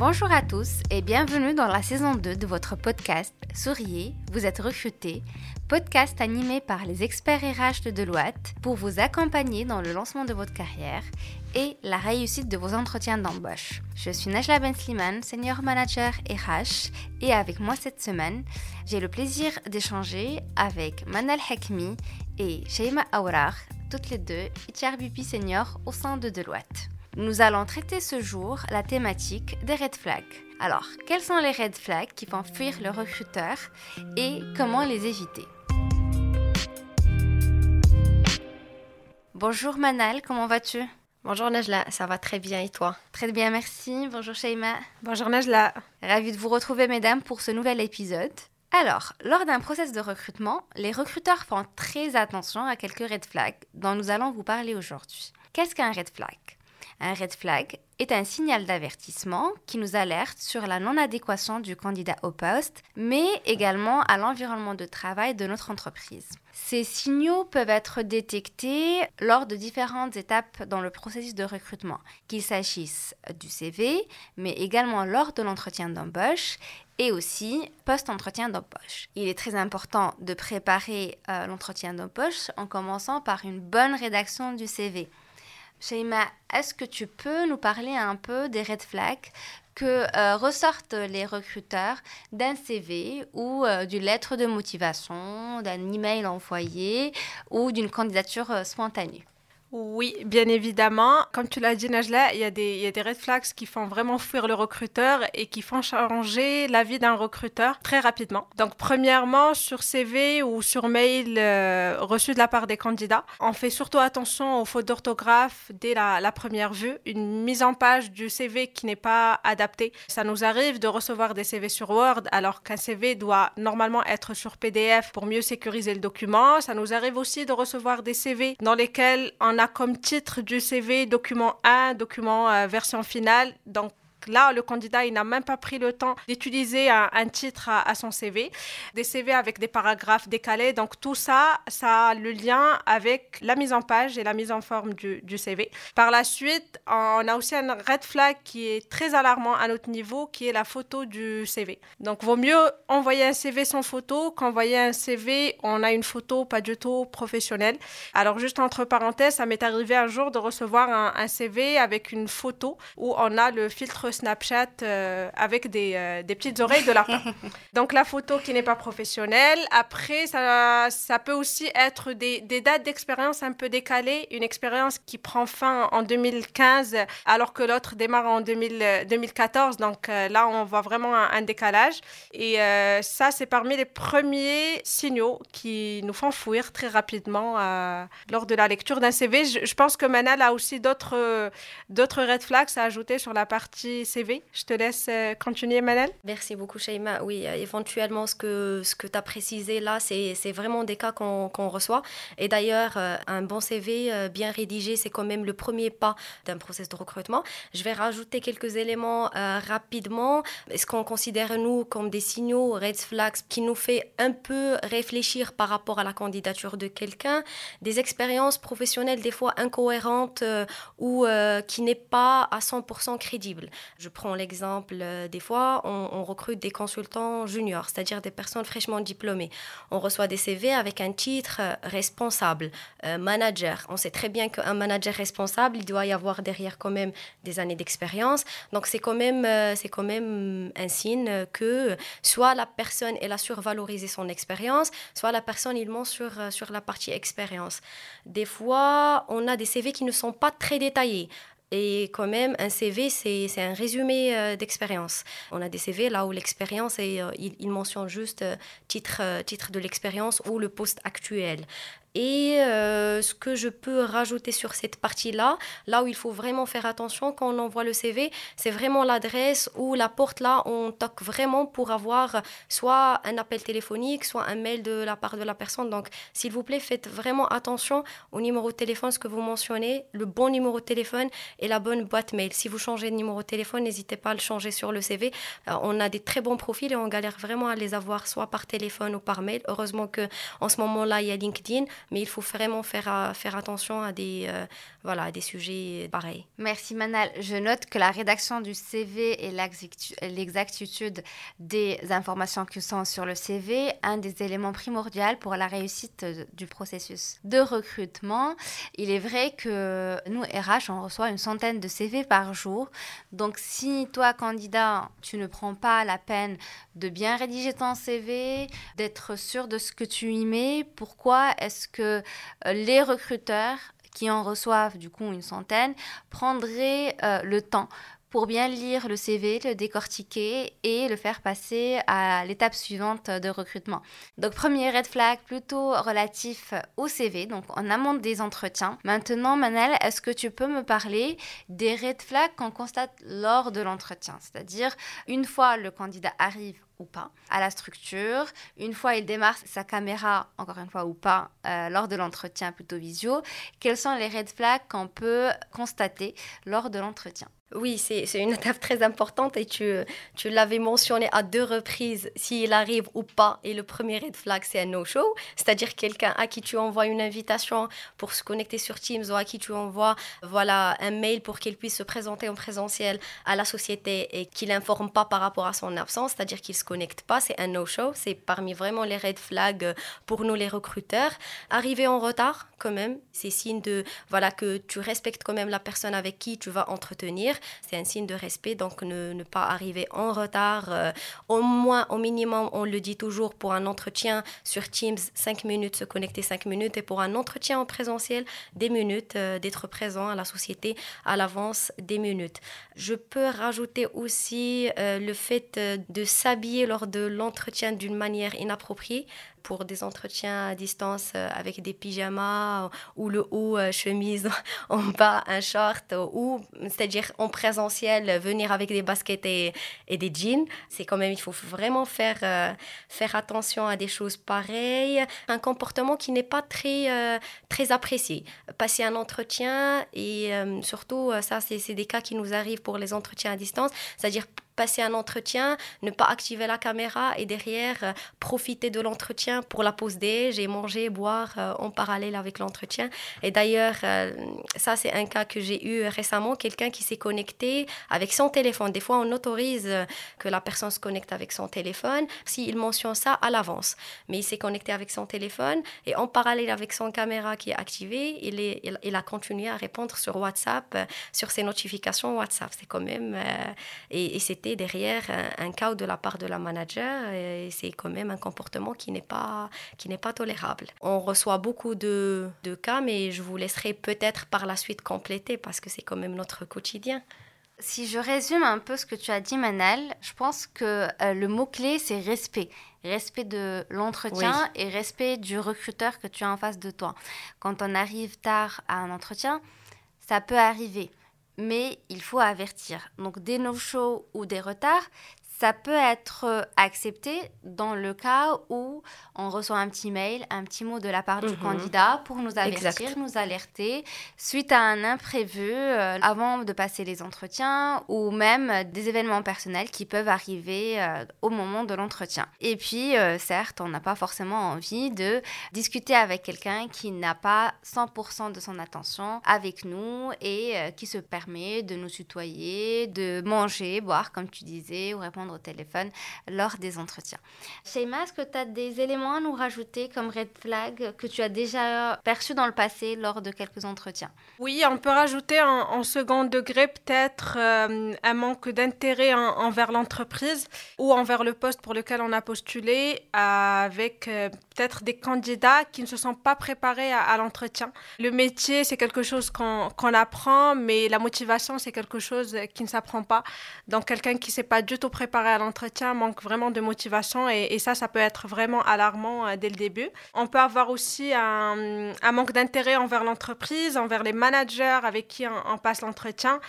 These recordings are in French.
Bonjour à tous et bienvenue dans la saison 2 de votre podcast Souriez, vous êtes recruté, podcast animé par les experts RH de Deloitte pour vous accompagner dans le lancement de votre carrière et la réussite de vos entretiens d'embauche. Je suis Najla Ben Sliman, senior manager RH et avec moi cette semaine, j'ai le plaisir d'échanger avec Manal Hakmi et Sheima Aourar, toutes les deux HRBP senior au sein de Deloitte. Nous allons traiter ce jour la thématique des red flags. Alors, quels sont les red flags qui font fuir le recruteur et comment les éviter? Bonjour Manal, comment vas-tu? Bonjour Najla, ça va très bien et toi? Très bien, merci. Bonjour Sheima. Bonjour Najla. Ravie de vous retrouver mesdames pour ce nouvel épisode. Alors, lors d'un process de recrutement, les recruteurs font très attention à quelques red flags dont nous allons vous parler aujourd'hui. Qu'est-ce qu'un red flag? Un red flag est un signal d'avertissement qui nous alerte sur la non-adéquation du candidat au poste, mais également à l'environnement de travail de notre entreprise. Ces signaux peuvent être détectés lors de différentes étapes dans le processus de recrutement, qu'il s'agisse du CV, mais également lors de l'entretien d'embauche et aussi post-entretien d'embauche. Il est très important de préparer euh, l'entretien d'embauche en commençant par une bonne rédaction du CV. Sheima, est-ce que tu peux nous parler un peu des red flags que euh, ressortent les recruteurs d'un CV ou euh, d'une lettre de motivation, d'un email envoyé ou d'une candidature euh, spontanée? Oui, bien évidemment. Comme tu l'as dit, Najla, il y, a des, a red flags qui font vraiment fuir le recruteur et qui font changer la vie d'un recruteur très rapidement. Donc, premièrement, sur CV ou sur mail euh, reçu de la part des candidats, on fait surtout attention aux fautes d'orthographe dès la, la, première vue. Une mise en page du CV qui n'est pas adaptée. Ça nous arrive de recevoir des CV sur Word alors qu'un CV doit normalement être sur PDF pour mieux sécuriser le document. Ça nous arrive aussi de recevoir des CV dans lesquels on comme titre du CV document 1, document euh, version finale. Donc, là, le candidat, il n'a même pas pris le temps d'utiliser un, titre à, son CV. Des CV avec des paragraphes décalés. Donc, tout ça, ça a le lien avec la mise en page et la mise en forme du, CV. Par la suite, on a aussi un red flag qui est très alarmant à notre niveau, qui est la photo du CV. Donc, vaut mieux envoyer un CV sans photo qu'envoyer un CV, on a une photo pas du tout professionnelle. Alors, juste entre parenthèses, ça m'est arrivé un jour de recevoir un, un CV avec une photo où on a le filtre Snapchat euh, avec des, euh, des, petites oreilles de lapin. Donc la photo qui n'est pas professionnelle. Après, ça, ça peut aussi être des, des dates d'expérience un peu décalées. Une expérience qui prend fin en 2015 alors que l'autre démarre en 2000, 2014. Donc euh, là, on voit vraiment un, décalage. Et ça, c'est parmi les premiers signaux qui nous font fuir très rapidement lors de la lecture d'un CV. Je, je, pense que Manal a aussi d'autres d'autres red flags à ajouter sur la partie CV. Je te laisse euh, continuer, Manel. Merci beaucoup, Shaima. Oui, euh, éventuellement, ce que, ce que tu as précisé là, c'est vraiment des cas qu'on reçoit. Et d'ailleurs, euh, un bon CV bien rédigé, c'est quand même le premier pas d'un process de recrutement. Je vais rajouter quelques éléments rapidement. Ce qu'on considère, nous, comme des signaux, red flags, qui nous fait un peu réfléchir par rapport à la candidature de quelqu'un, des expériences professionnelles des fois incohérentes ou qui n'est pas à 100% crédible? Je prends l'exemple, euh, des fois, on, recrute des consultants juniors, c'est-à-dire des personnes fraîchement diplômées. On reçoit des CV avec un titre euh, responsable, euh, manager. On sait très bien qu'un manager responsable, il doit y avoir derrière quand même des années d'expérience. Donc c'est quand même, c'est quand même un signe que soit la personne elle a survalorisé son expérience, soit la personne il ment sur sur la partie expérience. Des fois, on a des CV qui ne sont pas très détaillés. Et quand même, un CV, c'est un résumé euh, d'expérience. On a des CV là où l'expérience, euh, il, mentionne juste euh, titre, titre de l'expérience ou le poste actuel. Et euh, ce que je peux rajouter sur cette partie-là, là où il faut vraiment faire attention quand on envoie le CV, c'est vraiment l'adresse ou la porte là, on toque vraiment pour avoir soit un appel téléphonique, soit un mail de la part de la personne. Donc, s'il vous plaît, faites vraiment attention au numéro de téléphone, ce que vous mentionnez, le bon numéro de téléphone et la bonne boîte mail. Si vous changez de numéro de téléphone, n'hésitez pas à le changer sur le CV. Euh, on a des très bons profils et on galère vraiment à les avoir soit par téléphone ou par mail. Heureusement que en ce moment-là, il y a LinkedIn, mais il faut vraiment faire, euh, faire attention à des, euh, voilà, à des sujets pareils. Merci Manal. Je note que la rédaction du CV et l'exactitude des informations qui sont sur le CV, un des éléments primordiaux pour la réussite du processus de recrutement. Il est vrai que nous, RH, on reçoit une centaine de CV par jour. Donc si toi, candidat, tu ne prends pas la peine de bien rédiger ton CV, d'être sûr de ce que tu y mets, pourquoi est-ce que euh, les recruteurs qui en reçoivent du coup une centaine prendraient euh, le temps pour bien lire le CV, le décortiquer et le faire passer à l'étape suivante de recrutement. Donc premier red flag plutôt relatif au CV, donc en amont des entretiens. Maintenant, Manel, est-ce que tu peux me parler des red flags qu'on constate lors de l'entretien? C'est-à-dire une fois le candidat arrive ou pas à la structure. Une fois il démarre sa caméra, encore une fois ou pas, euh, lors de l'entretien plutôt visio, quels sont les red flags qu'on peut constater lors de l'entretien? Oui, c'est une étape très importante et tu, tu l'avais mentionné à deux reprises, s'il arrive ou pas. Et le premier red flag, c'est un no-show, c'est-à-dire quelqu'un à qui tu envoies une invitation pour se connecter sur Teams ou à qui tu envoies voilà, un mail pour qu'il puisse se présenter en présentiel à la société et qu'il n'informe pas par rapport à son absence, c'est-à-dire qu'il se connecte pas, c'est un no-show. C'est parmi vraiment les red flags pour nous les recruteurs. Arriver en retard, quand même, c'est signe de voilà que tu respectes quand même la personne avec qui tu vas entretenir c'est un signe de respect, donc ne, pas arriver en retard. Euh, au moins, au minimum, on le dit toujours, pour un entretien sur Teams, 5 minutes, se connecter 5 minutes, et pour un entretien en présentiel, des minutes, euh, d'être présent à la société à l'avance, des minutes. Je peux rajouter aussi euh, le fait de s'habiller lors de l'entretien d'une manière inappropriée pour des entretiens à distance euh, avec des pyjamas ou le haut euh, chemise en bas un short ou c'est-à-dire en présentiel venir avec des baskets et, des jeans. C'est quand même il faut vraiment faire euh, faire attention à des choses pareilles. Un comportement qui n'est pas très très apprécié. Passer un entretien et surtout ça c'est des cas qui nous arrivent pour les entretiens à distance. C'est-à-dire passer un entretien, ne pas activer la caméra et derrière euh, profiter de l'entretien pour la pause déj et manger, boire euh, en parallèle avec l'entretien. Et d'ailleurs, euh, ça c'est un cas que j'ai eu récemment, quelqu'un qui s'est connecté avec son téléphone. Des fois, on autorise que la personne se connecte avec son téléphone s'il mentionne ça à l'avance. Mais il s'est connecté avec son téléphone et en parallèle avec son caméra qui est activée, il, est, il, a continué à répondre sur WhatsApp, sur ses notifications WhatsApp. C'est quand même... et c'était derrière un, cas de la part de la manager et c'est quand même un comportement qui n'est pas, qui n'est pas tolérable. On reçoit beaucoup de, de cas, mais je vous laisserai peut-être par la suite compléter parce que c'est quand même notre quotidien. Si je résume un peu ce que tu as dit, Manal, je pense que euh, le mot-clé, c'est respect. Respect de l'entretien et respect du recruteur que tu as en face de toi. Quand on arrive tard à un entretien, ça peut arriver mais il faut avertir. Donc des no-shows ou des retards, ça peut être euh, accepté dans le cas où on reçoit un petit mail, un petit mot de la part du mhm. candidat pour nous avertir, nous alerter suite à un imprévu euh, avant de passer les entretiens ou même des événements personnels qui peuvent arriver euh, au moment de l'entretien. Et puis, certes, on n'a pas forcément envie de discuter avec quelqu'un qui n'a pas 100% de son attention avec nous et qui se permet de nous tutoyer, de manger, boire, comme tu disais, ou répondre au téléphone lors des entretiens. Sheima, est-ce que tu as des éléments à nous rajouter comme red flag que tu as déjà perçu dans le passé lors de quelques entretiens? Oui, on peut rajouter en, second degré peut-être euh, un manque d'intérêt envers l'entreprise ou envers le poste pour lequel on a postulé avec euh, peut-être des candidats qui ne se sont pas préparés à, l'entretien. Le métier, c'est quelque chose qu'on apprend, mais la motivation, c'est quelque chose qui ne s'apprend pas. Donc quelqu'un qui ne s'est pas du tout préparé préparer à l'entretien manquent vraiment de motivation et, ça, ça peut être vraiment alarmant euh, dès le début. On peut avoir aussi un, manque d'intérêt envers l'entreprise, envers les managers avec qui on, passe l'entretien.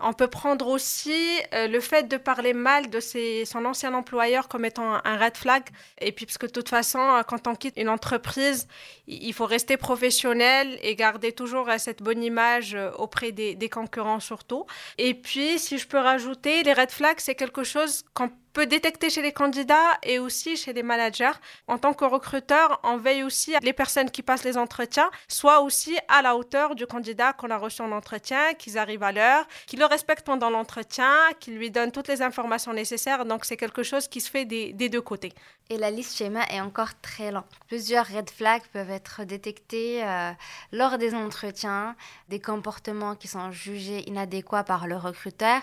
On peut prendre aussi euh, le fait de parler mal de ses, son ancien employeur comme étant un red flag. Et puis, parce que de toute façon, euh, quand on quitte une entreprise, il faut rester professionnel et garder toujours cette bonne image auprès des, des concurrents surtout. Et puis, si je peux rajouter, les red flags, c'est quelque chose qu'on peut détecter chez les candidats et aussi chez les managers. En tant que recruteur, on veille aussi à les personnes qui passent les entretiens soient aussi à la hauteur du candidat qu'on a reçu en entretien, qu'ils arrivent à l'heure, qu'ils le respectent pendant l'entretien, qu'ils lui donnent toutes les informations nécessaires. Donc c'est quelque chose qui se fait des, deux côtés. Et la liste schéma est encore très lente. Plusieurs red flags peuvent être détectés euh, lors des entretiens, des comportements qui sont jugés inadéquats par le recruteur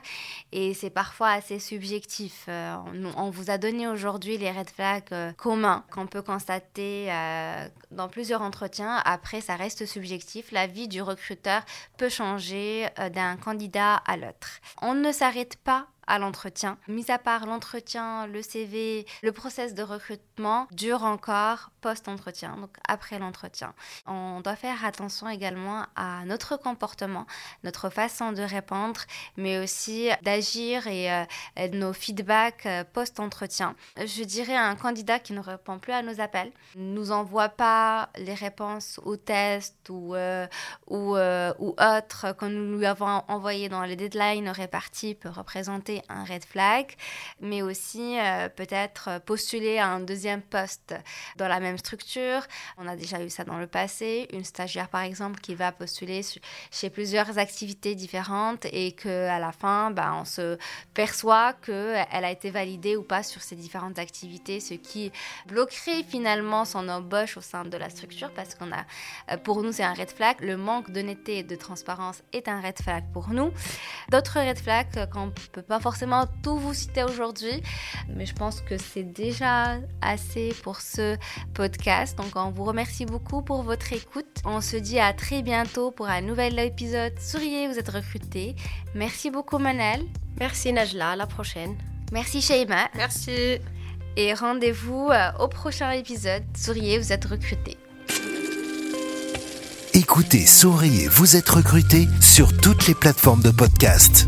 et c'est parfois assez subjectif. Euh, on, vous a donné aujourd'hui les red flags euh, communs qu'on peut constater dans plusieurs entretiens. Après, ça reste subjectif. La vie du recruteur peut changer d'un candidat à l'autre. On ne s'arrête pas l'entretien. Mis à part l'entretien, le CV, le process de recrutement dure encore post-entretien, donc après l'entretien. On doit faire attention également à notre comportement, notre façon de répondre, mais aussi d'agir et euh, nos feedbacks euh, post-entretien. Je dirais un candidat qui ne répond plus à nos appels, nous envoie pas les réponses aux tests ou, euh, ou, autres que nous lui avons envoyé dans les deadlines répartis peut représenter un red flag, mais aussi euh, peut-être postuler à un deuxième poste dans la même structure. On a déjà eu ça dans le passé, une stagiaire par exemple qui va postuler chez plusieurs activités différentes et que à la fin, bah, on se perçoit qu'elle a été validée ou pas sur ces différentes activités, ce qui bloquerait finalement son embauche au sein de la structure parce qu'on a, euh, pour nous, c'est un red flag. Le manque d'honnêteté et de transparence est un red flag pour nous. D'autres red flags qu'on peut pas forcément tout vous citer aujourd'hui, mais je pense que c'est déjà assez pour ce podcast. Donc on vous remercie beaucoup pour votre écoute. On se dit à très bientôt pour un nouvel épisode. Souriez, vous êtes recruté. Merci beaucoup Manel. Merci Najla, à la prochaine. Merci Sheima. Merci. Et rendez-vous euh, au prochain épisode. Souriez, vous êtes recruté. Écoutez Souriez, vous êtes recruté sur toutes les plateformes de podcast.